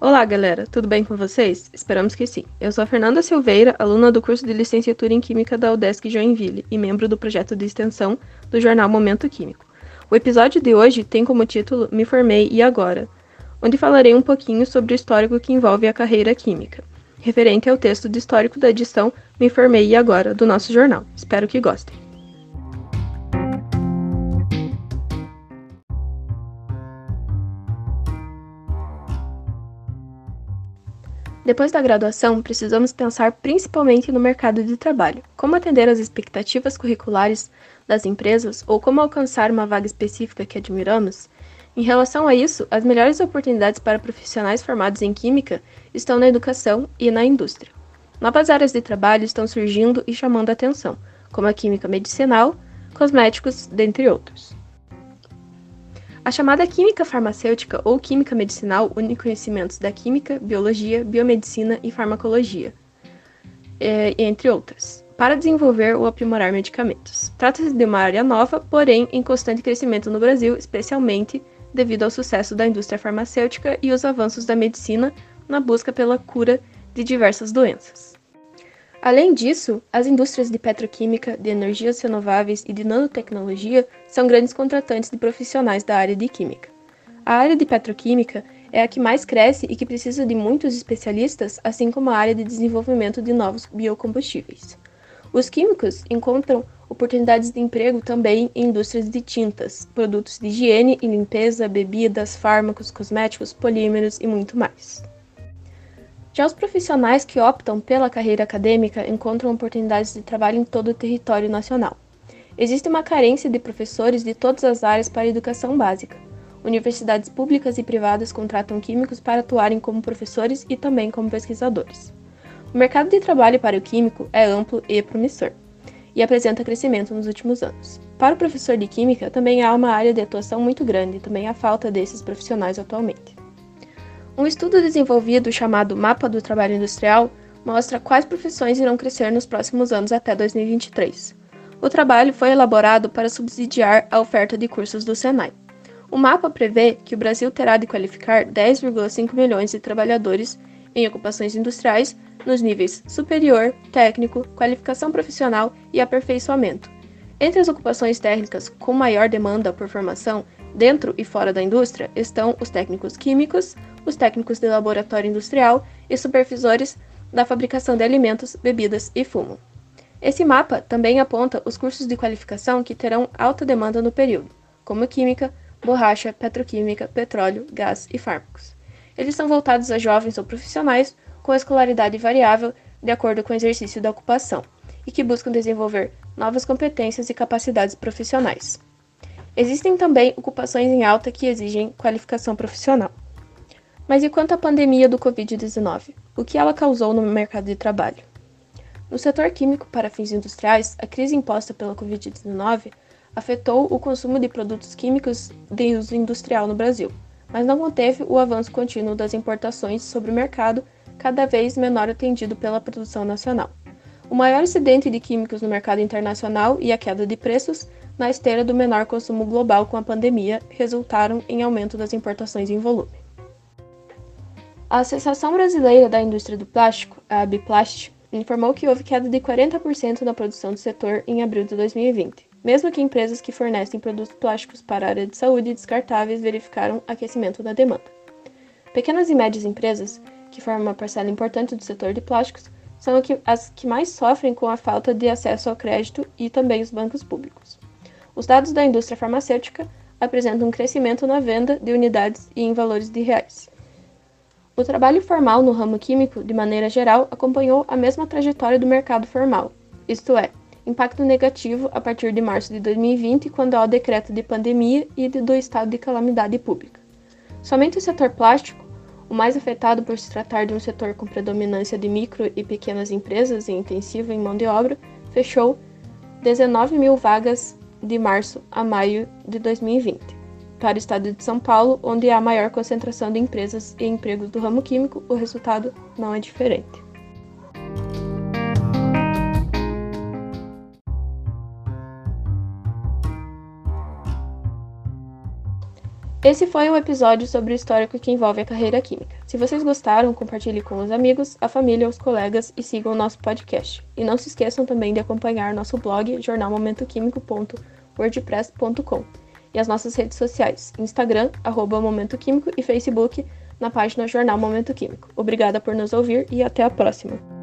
Olá, galera, tudo bem com vocês? Esperamos que sim. Eu sou a Fernanda Silveira, aluna do curso de licenciatura em Química da UDESC Joinville e membro do projeto de extensão do jornal Momento Químico. O episódio de hoje tem como título Me Formei e Agora, onde falarei um pouquinho sobre o histórico que envolve a carreira química, referente ao texto de histórico da edição Me Formei e Agora do nosso jornal. Espero que gostem. Depois da graduação, precisamos pensar principalmente no mercado de trabalho, como atender às expectativas curriculares das empresas ou como alcançar uma vaga específica que admiramos. Em relação a isso, as melhores oportunidades para profissionais formados em química estão na educação e na indústria. Novas áreas de trabalho estão surgindo e chamando a atenção, como a química medicinal, cosméticos, dentre outros. A chamada química farmacêutica ou química medicinal une conhecimentos da química, biologia, biomedicina e farmacologia, é, entre outras, para desenvolver ou aprimorar medicamentos. Trata-se de uma área nova, porém em constante crescimento no Brasil, especialmente devido ao sucesso da indústria farmacêutica e os avanços da medicina na busca pela cura de diversas doenças. Além disso, as indústrias de petroquímica, de energias renováveis e de nanotecnologia são grandes contratantes de profissionais da área de química. A área de petroquímica é a que mais cresce e que precisa de muitos especialistas, assim como a área de desenvolvimento de novos biocombustíveis. Os químicos encontram oportunidades de emprego também em indústrias de tintas, produtos de higiene e limpeza, bebidas, fármacos, cosméticos, polímeros e muito mais. Já os profissionais que optam pela carreira acadêmica encontram oportunidades de trabalho em todo o território nacional. Existe uma carência de professores de todas as áreas para a educação básica. Universidades públicas e privadas contratam químicos para atuarem como professores e também como pesquisadores. O mercado de trabalho para o químico é amplo e promissor, e apresenta crescimento nos últimos anos. Para o professor de química, também há uma área de atuação muito grande também há falta desses profissionais atualmente. Um estudo desenvolvido chamado Mapa do Trabalho Industrial mostra quais profissões irão crescer nos próximos anos até 2023. O trabalho foi elaborado para subsidiar a oferta de cursos do Senai. O mapa prevê que o Brasil terá de qualificar 10,5 milhões de trabalhadores em ocupações industriais nos níveis superior, técnico, qualificação profissional e aperfeiçoamento. Entre as ocupações técnicas com maior demanda por formação dentro e fora da indústria estão os técnicos químicos, os técnicos de laboratório industrial e supervisores da fabricação de alimentos, bebidas e fumo. Esse mapa também aponta os cursos de qualificação que terão alta demanda no período, como química, borracha, petroquímica, petróleo, gás e fármacos. Eles são voltados a jovens ou profissionais com escolaridade variável de acordo com o exercício da ocupação e que buscam desenvolver novas competências e capacidades profissionais. Existem também ocupações em alta que exigem qualificação profissional. Mas e quanto à pandemia do Covid-19? O que ela causou no mercado de trabalho? No setor químico para fins industriais, a crise imposta pela Covid-19 afetou o consumo de produtos químicos de uso industrial no Brasil, mas não conteve o avanço contínuo das importações sobre o mercado, cada vez menor atendido pela produção nacional. O maior incidente de químicos no mercado internacional e a queda de preços, na esteira do menor consumo global com a pandemia, resultaram em aumento das importações em volume. A Associação Brasileira da Indústria do Plástico, a Abiplast, informou que houve queda de 40% na produção do setor em abril de 2020, mesmo que empresas que fornecem produtos plásticos para a área de saúde e descartáveis verificaram aquecimento da demanda. Pequenas e médias empresas, que formam uma parcela importante do setor de plásticos, são as que mais sofrem com a falta de acesso ao crédito e também os bancos públicos. Os dados da indústria farmacêutica apresentam um crescimento na venda de unidades e em valores de reais. O trabalho formal no ramo químico, de maneira geral, acompanhou a mesma trajetória do mercado formal, isto é, impacto negativo a partir de março de 2020, quando há o decreto de pandemia e do estado de calamidade pública. Somente o setor plástico, o mais afetado por se tratar de um setor com predominância de micro e pequenas empresas e intensivo em mão de obra, fechou 19 mil vagas de março a maio de 2020 para o estado de São Paulo, onde há maior concentração de empresas e empregos do ramo químico, o resultado não é diferente. Esse foi um episódio sobre o histórico que envolve a carreira química. Se vocês gostaram, compartilhe com os amigos, a família, os colegas e sigam o nosso podcast. E não se esqueçam também de acompanhar nosso blog jornalmomentoquímico.wordpress.com e as nossas redes sociais, Instagram, arroba Momento Químico e Facebook, na página Jornal Momento Químico. Obrigada por nos ouvir e até a próxima!